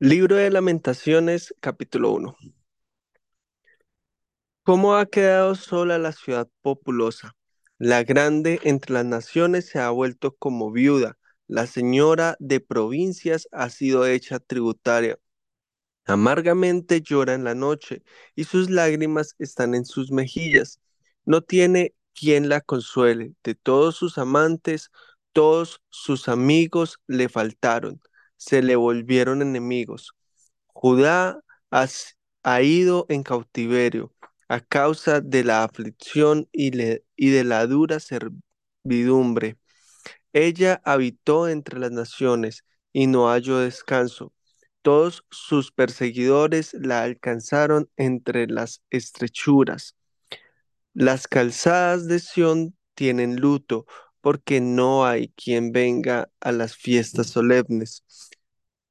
Libro de Lamentaciones, capítulo uno. ¿Cómo ha quedado sola la ciudad populosa? La grande entre las naciones se ha vuelto como viuda. La señora de provincias ha sido hecha tributaria. Amargamente llora en la noche y sus lágrimas están en sus mejillas. No tiene quien la consuele. De todos sus amantes, todos sus amigos le faltaron. Se le volvieron enemigos. Judá has- ha ido en cautiverio a causa de la aflicción y, y de la dura servidumbre. Ella habitó entre las naciones y no halló descanso. Todos sus perseguidores la alcanzaron entre las estrechuras. Las calzadas de Sión tienen luto porque no hay quien venga a las fiestas solemnes.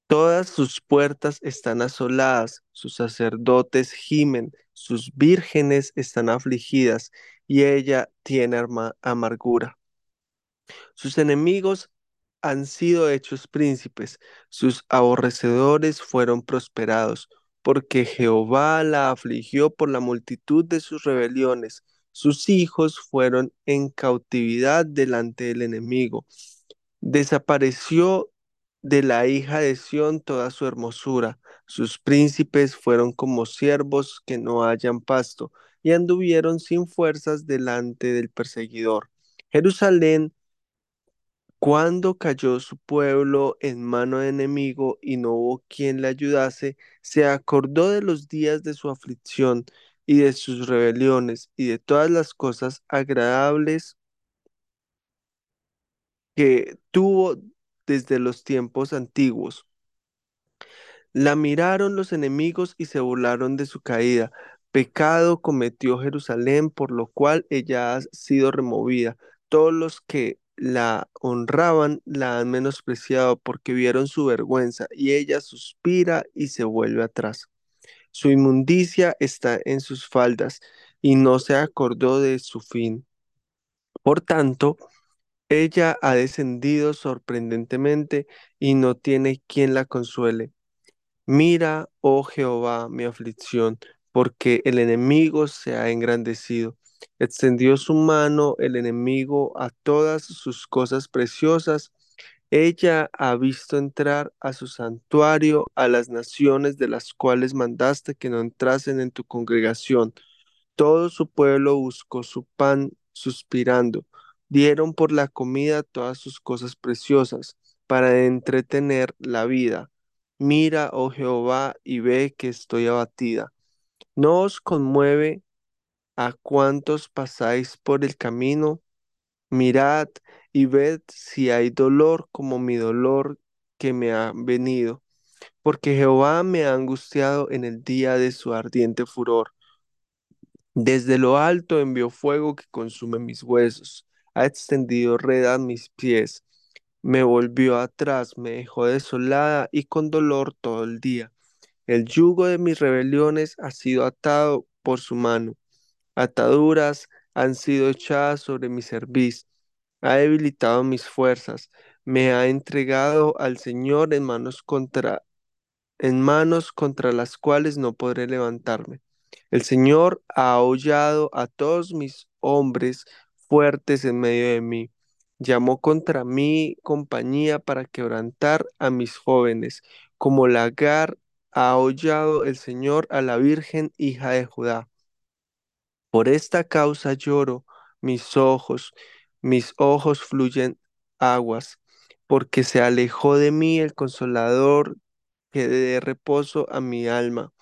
Todas sus puertas están asoladas, sus sacerdotes gimen, sus vírgenes están afligidas, y ella tiene amargura. Sus enemigos han sido hechos príncipes, sus aborrecedores fueron prosperados, porque Jehová la afligió por la multitud de sus rebeliones. Sus hijos fueron en cautividad delante del enemigo. Desapareció de la hija de Sión toda su hermosura. Sus príncipes fueron como siervos que no hallan pasto, y anduvieron sin fuerzas delante del perseguidor. Jerusalén cuando cayó su pueblo en mano de enemigo y no hubo quien le ayudase, se acordó de los días de su aflicción y de sus rebeliones y de todas las cosas agradables que tuvo desde los tiempos antiguos. La miraron los enemigos y se burlaron de su caída. Pecado cometió Jerusalén, por lo cual ella ha sido removida. Todos los que la honraban la han menospreciado porque vieron su vergüenza y ella suspira y se vuelve atrás. Su inmundicia está en sus faldas y no se acordó de su fin. Por tanto, ella ha descendido sorprendentemente y no tiene quien la consuele. Mira, oh Jehová, mi aflicción, porque el enemigo se ha engrandecido. Extendió su mano el enemigo a todas sus cosas preciosas. Ella ha visto entrar a su santuario a las naciones de las cuales mandaste que no entrasen en tu congregación. Todo su pueblo buscó su pan suspirando. Dieron por la comida todas sus cosas preciosas para entretener la vida. Mira, oh Jehová, y ve que estoy abatida. ¿No os conmueve a cuantos pasáis por el camino? Mirad y ved si hay dolor como mi dolor que me ha venido, porque Jehová me ha angustiado en el día de su ardiente furor. Desde lo alto envió fuego que consume mis huesos, ha extendido red a mis pies, me volvió atrás, me dejó desolada y con dolor todo el día. El yugo de mis rebeliones ha sido atado por su mano, ataduras han sido echadas sobre mi cerviz, ha debilitado mis fuerzas, me ha entregado al Señor en manos contra en manos contra las cuales no podré levantarme. El Señor ha aullado a todos mis hombres fuertes en medio de mí. Llamó contra mí compañía para quebrantar a mis jóvenes, como lagar ha aullado el Señor a la Virgen hija de Judá. Por esta causa lloro, mis ojos, mis ojos fluyen aguas, porque se alejó de mí el consolador que dé reposo a mi alma.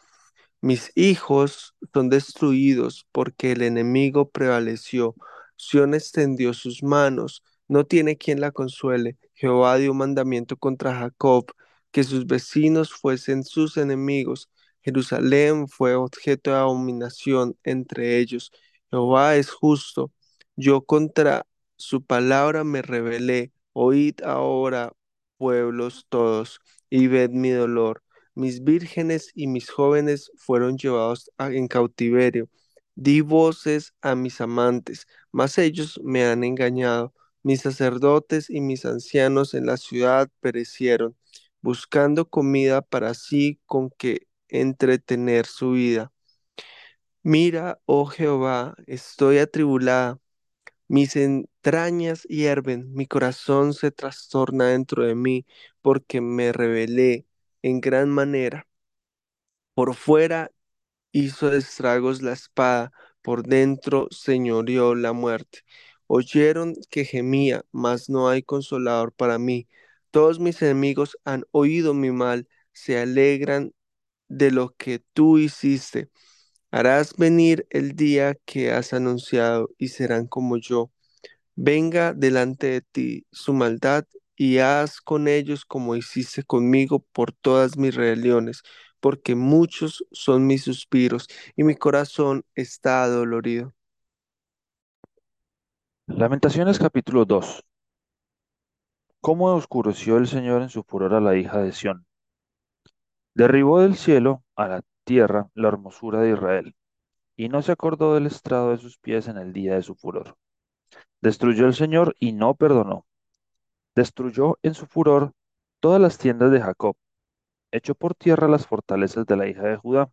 Mis hijos son destruidos porque el enemigo prevaleció. Sión extendió sus manos, no tiene quien la consuele. Jehová dio mandamiento contra Jacob, que sus vecinos fuesen sus enemigos. Jerusalén fue objeto de abominación entre ellos. Jehová es justo. Yo contra su palabra me rebelé. Oíd ahora, pueblos todos, y ved mi dolor mis vírgenes y mis jóvenes fueron llevados en cautiverio. Di voces a mis amantes, mas ellos me han engañado. Mis sacerdotes y mis ancianos en la ciudad perecieron. buscando comida para sí con que entretener su vida. Mira, oh Jehová, estoy atribulada, mis entrañas hierven, mi corazón se trastorna dentro de mí, porque me rebelé en gran manera. Por fuera hizo estragos la espada, por dentro señoreó la muerte. Oyeron que gemía, mas no hay consolador para mí. Todos mis enemigos han oído mi mal, se alegran de lo que tú hiciste. Harás venir el día que has anunciado y serán como yo. Venga delante de ti su maldad y haz con ellos como hiciste conmigo por todas mis rebeliones, porque muchos son mis suspiros y mi corazón está adolorido. Lamentaciones capítulo 2. ¿Cómo oscureció el Señor en su furor a la hija de Sión? Derribó del cielo a la tierra la hermosura de Israel, y no se acordó del estrado de sus pies en el día de su furor. Destruyó el Señor y no perdonó. Destruyó en su furor todas las tiendas de Jacob, echó por tierra las fortalezas de la hija de Judá,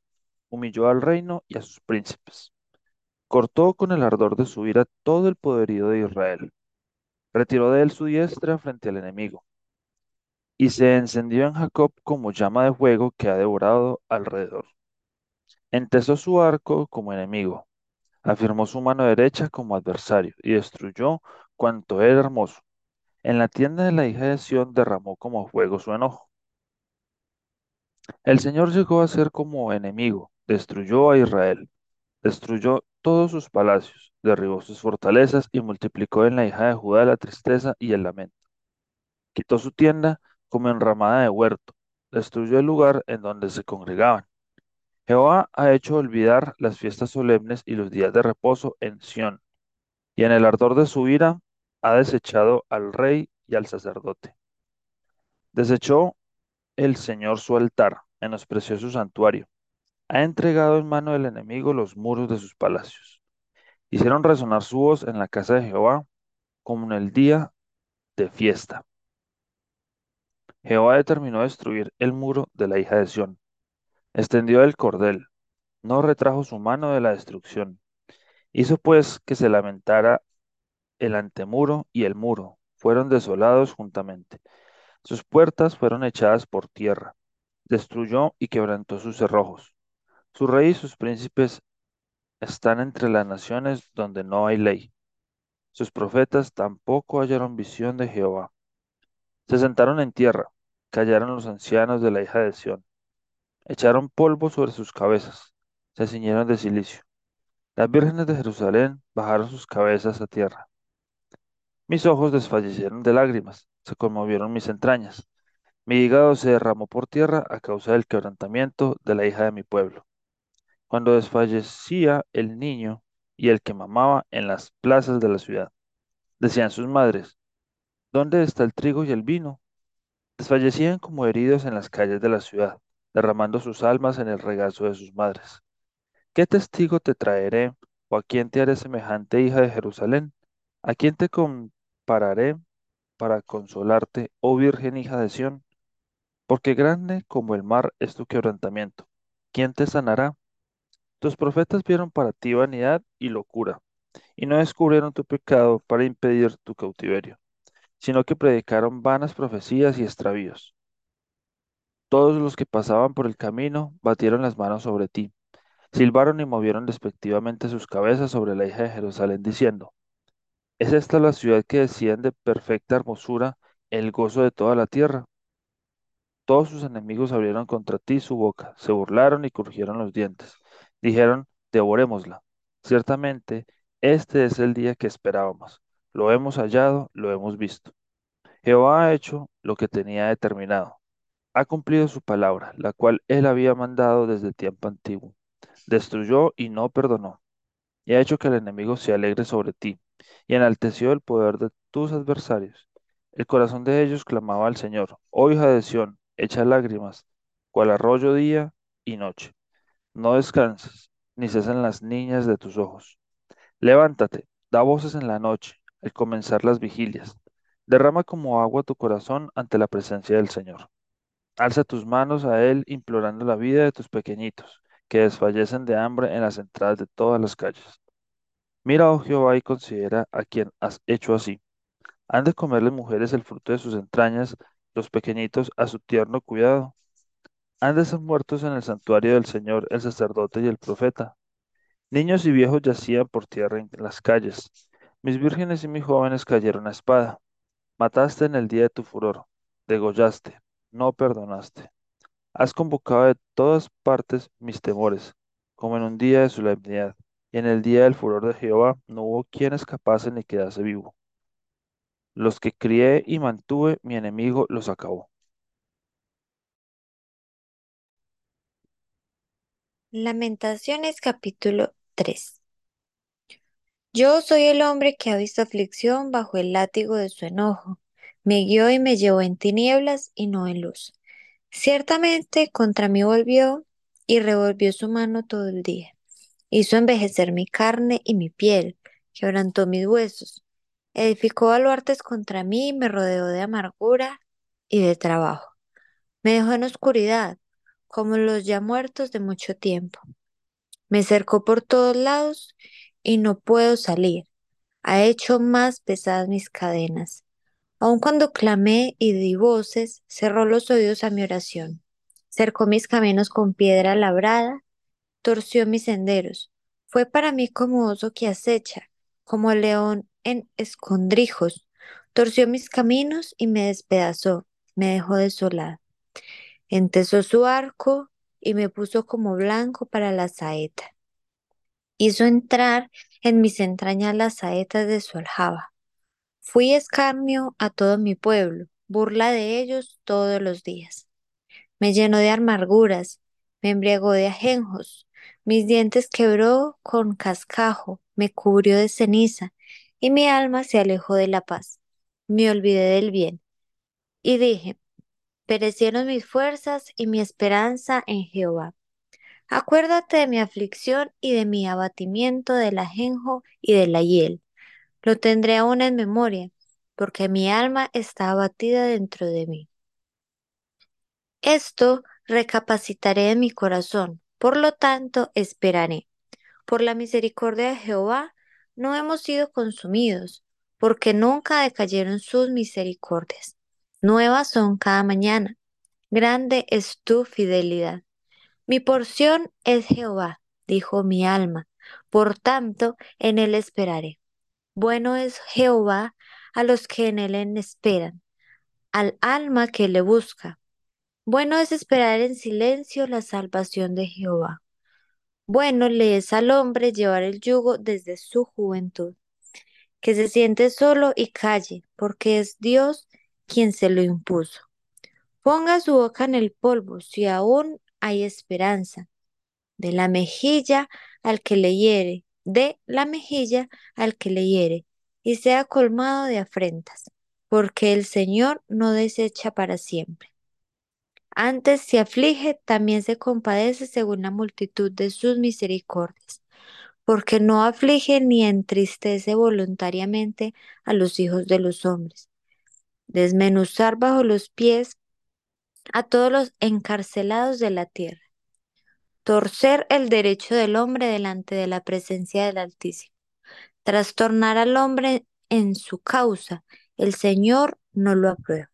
humilló al reino y a sus príncipes. Cortó con el ardor de su ira todo el poderío de Israel. Retiró de él su diestra frente al enemigo. Y se encendió en Jacob como llama de fuego que ha devorado alrededor. Entesó su arco como enemigo, afirmó su mano derecha como adversario y destruyó cuanto era hermoso. En la tienda de la hija de Sión derramó como fuego su enojo. El Señor llegó a ser como enemigo, destruyó a Israel, destruyó todos sus palacios, derribó sus fortalezas y multiplicó en la hija de Judá la tristeza y el lamento. Quitó su tienda como enramada de huerto, destruyó el lugar en donde se congregaban. Jehová ha hecho olvidar las fiestas solemnes y los días de reposo en Sión, y en el ardor de su ira ha desechado al rey y al sacerdote. Desechó el Señor su altar, menospreció su santuario, ha entregado en mano del enemigo los muros de sus palacios. Hicieron resonar su voz en la casa de Jehová como en el día de fiesta. Jehová determinó destruir el muro de la hija de Sión. Extendió el cordel, no retrajo su mano de la destrucción. Hizo pues que se lamentara el antemuro y el muro, fueron desolados juntamente. Sus puertas fueron echadas por tierra. Destruyó y quebrantó sus cerrojos. Su rey y sus príncipes están entre las naciones donde no hay ley. Sus profetas tampoco hallaron visión de Jehová. Se sentaron en tierra, callaron los ancianos de la hija de Sión. Echaron polvo sobre sus cabezas, se ciñeron de silicio. Las vírgenes de Jerusalén bajaron sus cabezas a tierra. Mis ojos desfallecieron de lágrimas, se conmovieron mis entrañas. Mi hígado se derramó por tierra a causa del quebrantamiento de la hija de mi pueblo. Cuando desfallecía el niño y el que mamaba en las plazas de la ciudad, decían sus madres, ¿dónde está el trigo y el vino? Desfallecían como heridos en las calles de la ciudad, derramando sus almas en el regazo de sus madres. ¿Qué testigo te traeré o a quién te haré semejante hija de Jerusalén? ¿A quién te compararé para consolarte, oh Virgen hija de Sión? Porque grande como el mar es tu quebrantamiento. ¿Quién te sanará? Tus profetas vieron para ti vanidad y locura, y no descubrieron tu pecado para impedir tu cautiverio, sino que predicaron vanas profecías y extravíos. Todos los que pasaban por el camino batieron las manos sobre ti, silbaron y movieron despectivamente sus cabezas sobre la hija de Jerusalén, diciendo, ¿Es esta la ciudad que decían de perfecta hermosura, el gozo de toda la tierra? Todos sus enemigos abrieron contra ti su boca, se burlaron y crujieron los dientes. Dijeron, devorémosla. Ciertamente, este es el día que esperábamos. Lo hemos hallado, lo hemos visto. Jehová ha hecho lo que tenía determinado. Ha cumplido su palabra, la cual él había mandado desde tiempo antiguo. Destruyó y no perdonó. Y ha hecho que el enemigo se alegre sobre ti, y enalteció el poder de tus adversarios. El corazón de ellos clamaba al Señor, oh hija de Sión, echa lágrimas, cual arroyo día y noche. No descanses, ni cesen las niñas de tus ojos. Levántate, da voces en la noche, al comenzar las vigilias. Derrama como agua tu corazón ante la presencia del Señor. Alza tus manos a Él implorando la vida de tus pequeñitos, que desfallecen de hambre en las entradas de todas las calles. Mira, oh Jehová, y considera a quien has hecho así. Han de comer las mujeres el fruto de sus entrañas, los pequeñitos a su tierno cuidado. Han de ser muertos en el santuario del Señor el sacerdote y el profeta. Niños y viejos yacían por tierra en las calles. Mis vírgenes y mis jóvenes cayeron a espada. Mataste en el día de tu furor, degollaste, no perdonaste. Has convocado de todas partes mis temores, como en un día de solemnidad, y en el día del furor de Jehová no hubo quien escapase ni quedase vivo. Los que crié y mantuve, mi enemigo los acabó. Lamentaciones capítulo 3 Yo soy el hombre que ha visto aflicción bajo el látigo de su enojo. Me guió y me llevó en tinieblas y no en luz. Ciertamente contra mí volvió y revolvió su mano todo el día. Hizo envejecer mi carne y mi piel, quebrantó mis huesos. Edificó baluartes contra mí me rodeó de amargura y de trabajo. Me dejó en oscuridad, como los ya muertos de mucho tiempo. Me cercó por todos lados y no puedo salir. Ha hecho más pesadas mis cadenas. Aun cuando clamé y di voces, cerró los oídos a mi oración. Cercó mis caminos con piedra labrada, torció mis senderos. Fue para mí como oso que acecha, como león en escondrijos. Torció mis caminos y me despedazó, me dejó desolado. Entesó su arco y me puso como blanco para la saeta. Hizo entrar en mis entrañas las saetas de su aljaba. Fui escarnio a todo mi pueblo, burla de ellos todos los días. Me llenó de amarguras, me embriagó de ajenjos, mis dientes quebró con cascajo, me cubrió de ceniza, y mi alma se alejó de la paz. Me olvidé del bien. Y dije, perecieron mis fuerzas y mi esperanza en Jehová. Acuérdate de mi aflicción y de mi abatimiento del ajenjo y de la hiel. Lo tendré aún en memoria, porque mi alma está abatida dentro de mí. Esto recapacitaré en mi corazón, por lo tanto esperaré. Por la misericordia de Jehová no hemos sido consumidos, porque nunca decayeron sus misericordias. Nuevas son cada mañana. Grande es tu fidelidad. Mi porción es Jehová, dijo mi alma. Por tanto, en él esperaré. Bueno es Jehová a los que en él esperan, al alma que le busca. Bueno es esperar en silencio la salvación de Jehová. Bueno le es al hombre llevar el yugo desde su juventud, que se siente solo y calle, porque es Dios quien se lo impuso. Ponga su boca en el polvo, si aún hay esperanza. De la mejilla al que le hiere, de la mejilla al que le hiere, y sea colmado de afrentas, porque el Señor no desecha para siempre. Antes se aflige, también se compadece según la multitud de sus misericordias, porque no aflige ni entristece voluntariamente a los hijos de los hombres. Desmenuzar bajo los pies a todos los encarcelados de la tierra. Torcer el derecho del hombre delante de la presencia del Altísimo. Trastornar al hombre en su causa. El Señor no lo aprueba.